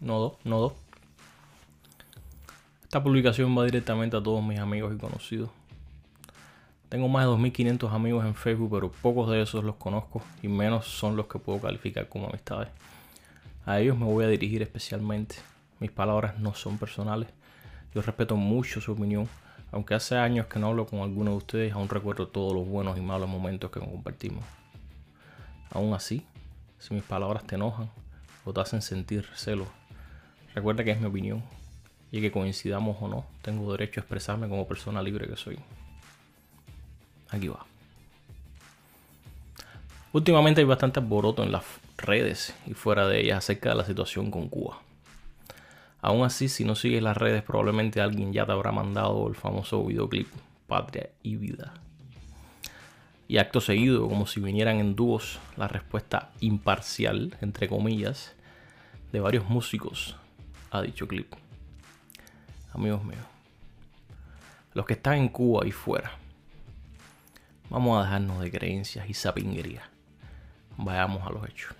Nodo, Nodo. Esta publicación va directamente a todos mis amigos y conocidos. Tengo más de 2.500 amigos en Facebook, pero pocos de esos los conozco y menos son los que puedo calificar como amistades. A ellos me voy a dirigir especialmente. Mis palabras no son personales. Yo respeto mucho su opinión, aunque hace años que no hablo con alguno de ustedes, aún recuerdo todos los buenos y malos momentos que compartimos. Aún así, si mis palabras te enojan o te hacen sentir celos, recuerda que es mi opinión y que coincidamos o no, tengo derecho a expresarme como persona libre que soy. Aquí va. Últimamente hay bastante alboroto en las redes y fuera de ellas acerca de la situación con Cuba. Aún así, si no sigues las redes, probablemente alguien ya te habrá mandado el famoso videoclip Patria y Vida. Y acto seguido, como si vinieran en dúos, la respuesta imparcial, entre comillas, de varios músicos a dicho clip. Amigos míos, los que están en Cuba y fuera, Vamos a dejarnos de creencias y sapinguería. Vayamos a los hechos.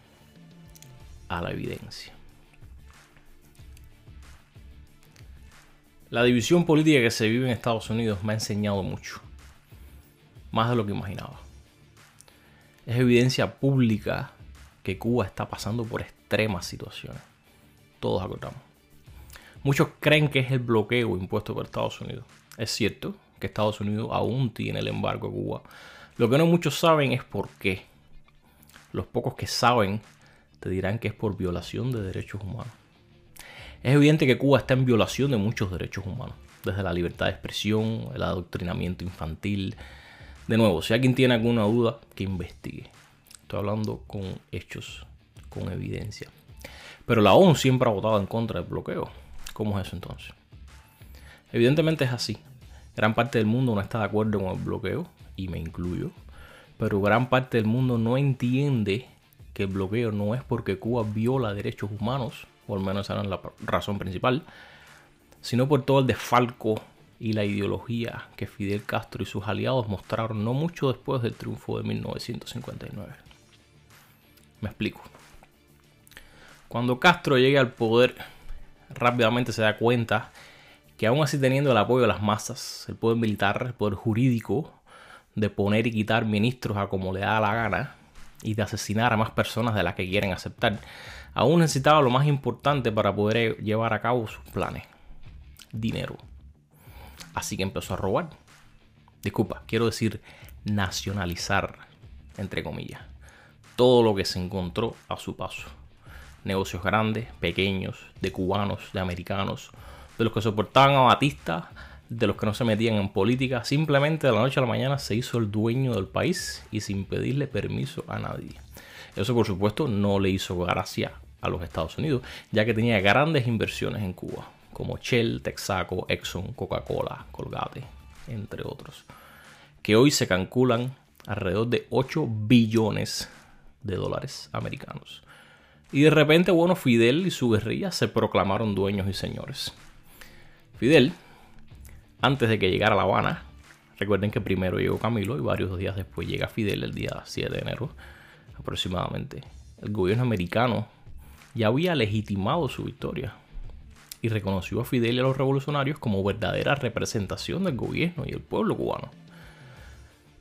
A la evidencia. La división política que se vive en Estados Unidos me ha enseñado mucho. Más de lo que imaginaba. Es evidencia pública que Cuba está pasando por extremas situaciones. Todos acordamos. Muchos creen que es el bloqueo impuesto por Estados Unidos. Es cierto, que Estados Unidos aún tiene el embargo a Cuba. Lo que no muchos saben es por qué. Los pocos que saben te dirán que es por violación de derechos humanos. Es evidente que Cuba está en violación de muchos derechos humanos, desde la libertad de expresión, el adoctrinamiento infantil. De nuevo, si alguien tiene alguna duda, que investigue. Estoy hablando con hechos, con evidencia. Pero la ONU siempre ha votado en contra del bloqueo. ¿Cómo es eso entonces? Evidentemente es así. Gran parte del mundo no está de acuerdo con el bloqueo, y me incluyo, pero gran parte del mundo no entiende que el bloqueo no es porque Cuba viola derechos humanos, o al menos esa es la razón principal, sino por todo el desfalco y la ideología que Fidel Castro y sus aliados mostraron no mucho después del triunfo de 1959. Me explico. Cuando Castro llegue al poder, rápidamente se da cuenta que aún así teniendo el apoyo de las masas, el poder militar, el poder jurídico, de poner y quitar ministros a como le da la gana y de asesinar a más personas de las que quieren aceptar, aún necesitaba lo más importante para poder llevar a cabo sus planes, dinero. Así que empezó a robar. Disculpa, quiero decir nacionalizar, entre comillas, todo lo que se encontró a su paso. Negocios grandes, pequeños, de cubanos, de americanos, de los que soportaban a Batista, de los que no se metían en política, simplemente de la noche a la mañana se hizo el dueño del país y sin pedirle permiso a nadie. Eso por supuesto no le hizo gracia a los Estados Unidos, ya que tenía grandes inversiones en Cuba, como Shell, Texaco, Exxon, Coca-Cola, Colgate, entre otros, que hoy se calculan alrededor de 8 billones de dólares americanos. Y de repente, bueno, Fidel y su guerrilla se proclamaron dueños y señores. Fidel, antes de que llegara a La Habana, recuerden que primero llegó Camilo y varios días después llega Fidel el día 7 de enero aproximadamente. El gobierno americano ya había legitimado su victoria y reconoció a Fidel y a los revolucionarios como verdadera representación del gobierno y el pueblo cubano.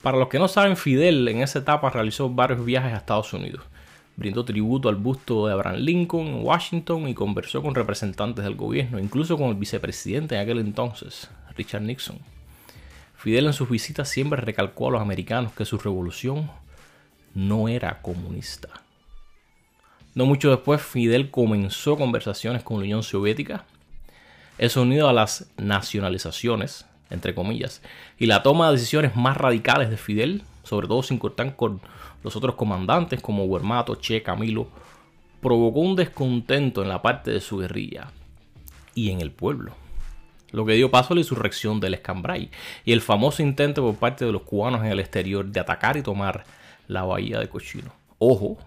Para los que no saben, Fidel en esa etapa realizó varios viajes a Estados Unidos brindó tributo al busto de Abraham Lincoln en Washington y conversó con representantes del gobierno, incluso con el vicepresidente en aquel entonces, Richard Nixon. Fidel en sus visitas siempre recalcó a los americanos que su revolución no era comunista. No mucho después, Fidel comenzó conversaciones con la Unión Soviética. Eso unido a las nacionalizaciones, entre comillas, y la toma de decisiones más radicales de Fidel, sobre todo sin cortar con los otros comandantes como Huermato, Che, Camilo, provocó un descontento en la parte de su guerrilla y en el pueblo, lo que dio paso a la insurrección del Escambray y el famoso intento por parte de los cubanos en el exterior de atacar y tomar la bahía de Cochino. Ojo,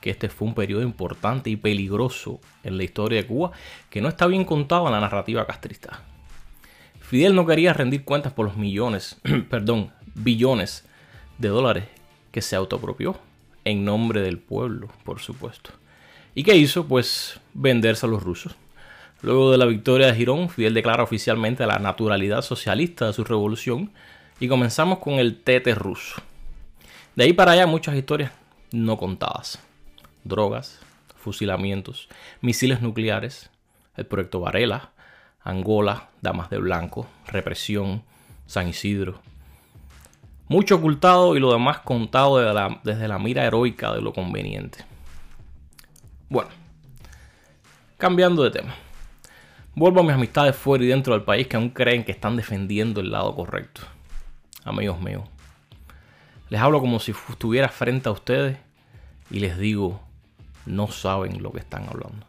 que este fue un periodo importante y peligroso en la historia de Cuba que no está bien contado en la narrativa castrista. Fidel no quería rendir cuentas por los millones, perdón, billones de dólares que se autopropió en nombre del pueblo, por supuesto. ¿Y qué hizo? Pues venderse a los rusos. Luego de la victoria de Girón, Fidel declara oficialmente la naturalidad socialista de su revolución y comenzamos con el tete ruso. De ahí para allá muchas historias no contadas. Drogas, fusilamientos, misiles nucleares, el proyecto Varela, Angola, Damas de Blanco, represión, San Isidro. Mucho ocultado y lo demás contado desde la, mira heroica de lo conveniente. Bueno, cambiando de tema. Vuelvo a mis amistades fuera y dentro del país que aún creen que están defendiendo el lado correcto. Amigos míos, les hablo como si estuviera frente a ustedes y les digo, no saben lo que están hablando.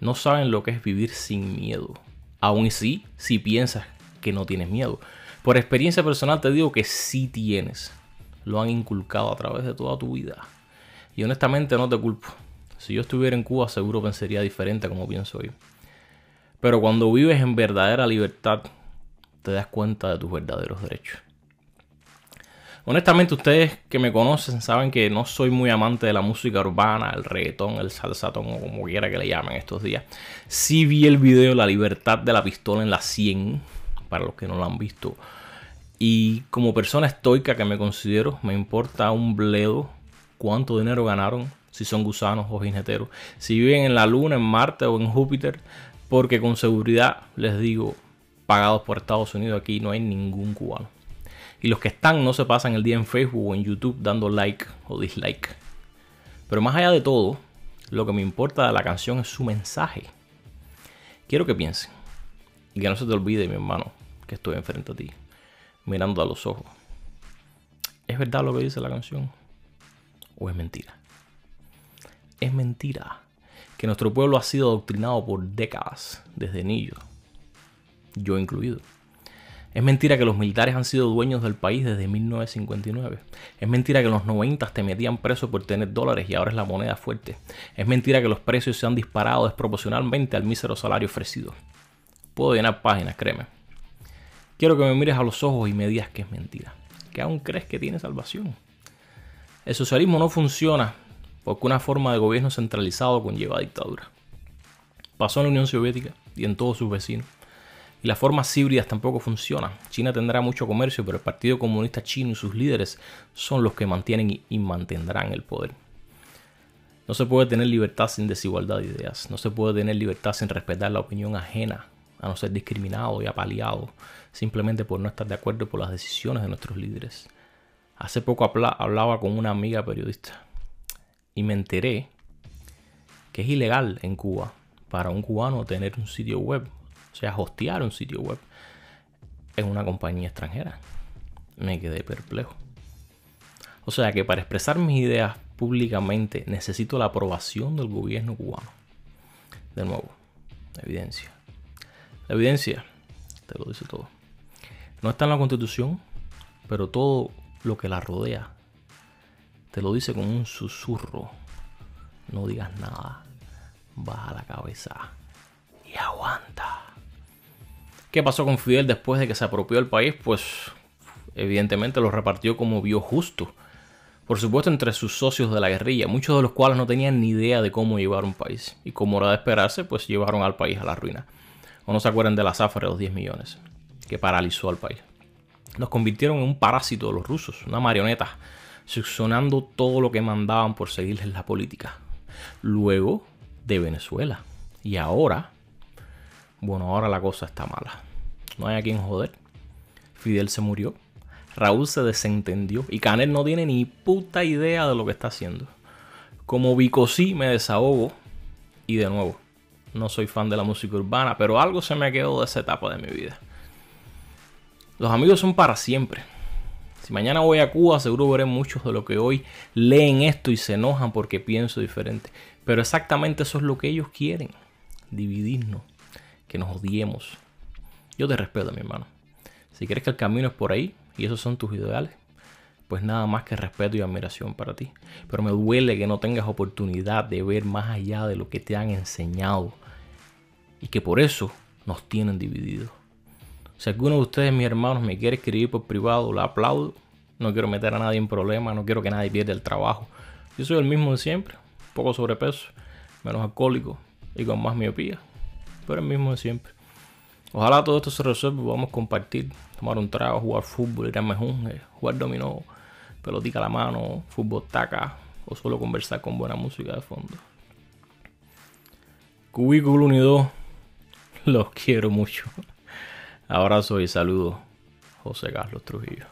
No saben lo que es vivir sin miedo. Aún así, si piensas que no tienes miedo. Por experiencia personal te digo que sí tienes. Lo han inculcado a través de toda tu vida. Y honestamente no te culpo. Si yo estuviera en Cuba seguro pensaría diferente como pienso hoy. Pero cuando vives en verdadera libertad, te das cuenta de tus verdaderos derechos. Honestamente, ustedes que me conocen saben que no soy muy amante de la música urbana, el reggaetón, el salsatón o como quiera que le llamen estos días. Sí vi el video La libertad de la pistola en la 100, para los que no lo han visto. Y como persona estoica que me considero, me importa un bledo cuánto dinero ganaron, si son gusanos o jineteros, si viven en la Luna, en Marte o en Júpiter, porque con seguridad les digo, pagados por Estados Unidos aquí no hay ningún cubano. Y los que están no se pasan el día en Facebook o en YouTube dando like o dislike. Pero más allá de todo, lo que me importa de la canción es su mensaje. Quiero que piensen y que no se te olvide, mi hermano, que estoy enfrente a ti, mirando a los ojos. ¿Es verdad lo que dice la canción? ¿O es mentira? Es mentira que nuestro pueblo ha sido adoctrinado por décadas, desde niño, yo incluido. Es mentira que los militares han sido dueños del país desde 1959. Es mentira que en los 90 te metían preso por tener dólares y ahora es la moneda fuerte. Es mentira que los precios se han disparado desproporcionalmente al mísero salario ofrecido. Puedo llenar páginas, créeme. Quiero que me mires a los ojos y me digas que es mentira. Que aún crees que tiene salvación. El socialismo no funciona porque una forma de gobierno centralizado conlleva dictadura. Pasó en la Unión Soviética y en todos sus vecinos. Y las formas híbridas tampoco funcionan. China tendrá mucho comercio, pero el Partido Comunista Chino y sus líderes son los que mantienen y mantendrán el poder. No se puede tener libertad sin desigualdad de ideas. No se puede tener libertad sin respetar la opinión ajena, a no ser discriminado y apaleado simplemente por no estar de acuerdo por las decisiones de nuestros líderes. Hace poco hablaba con una amiga periodista y me enteré que es ilegal en Cuba para un cubano tener un sitio web o sea, hostear un sitio web en una compañía extranjera. Me quedé perplejo. O sea que para expresar mis ideas públicamente necesito la aprobación del gobierno cubano. De nuevo, evidencia. La evidencia te lo dice todo. No está en la constitución, pero todo lo que la rodea te lo dice con un susurro. No digas nada. Baja la cabeza y aguanta. ¿Qué pasó con Fidel después de que se apropió el país? Pues evidentemente lo repartió como vio justo. Por supuesto entre sus socios de la guerrilla, muchos de los cuales no tenían ni idea de cómo llevar un país. Y como era de esperarse, pues llevaron al país a la ruina. O no se acuerdan de la zafra de los 10 millones, que paralizó al país. Nos convirtieron en un parásito de los rusos, una marioneta, succionando todo lo que mandaban por seguirles la política. Luego de Venezuela. Y ahora, bueno, ahora la cosa está mala no hay a quien joder. Fidel se murió, Raúl se desentendió y Canel no tiene ni puta idea de lo que está haciendo. Como Bicosí me desahogo y de nuevo, no soy fan de la música urbana, pero algo se me quedó de esa etapa de mi vida. Los amigos son para siempre. Si mañana voy a Cuba, seguro veré muchos de los que hoy leen esto y se enojan porque pienso diferente. Pero exactamente eso es lo que ellos quieren. Dividirnos, que nos odiemos, yo te respeto, mi hermano. Si crees que el camino es por ahí y esos son tus ideales, pues nada más que respeto y admiración para ti. Pero me duele que no tengas oportunidad de ver más allá de lo que te han enseñado y que por eso nos tienen divididos. Si alguno de ustedes, mis hermanos, me quiere escribir por privado, lo aplaudo. No quiero meter a nadie en problemas, no quiero que nadie pierda el trabajo. Yo soy el mismo de siempre, poco sobrepeso. menos alcohólico y con más miopía. Pero el mismo de siempre. Ojalá todo esto se resuelva y podamos compartir, tomar un trago, jugar fútbol, ir a mejunje, jugar dominó, pelotica a la mano, fútbol taca o solo conversar con buena música de fondo. Cubículo Unido, los quiero mucho. Abrazo y saludos, José Carlos Trujillo.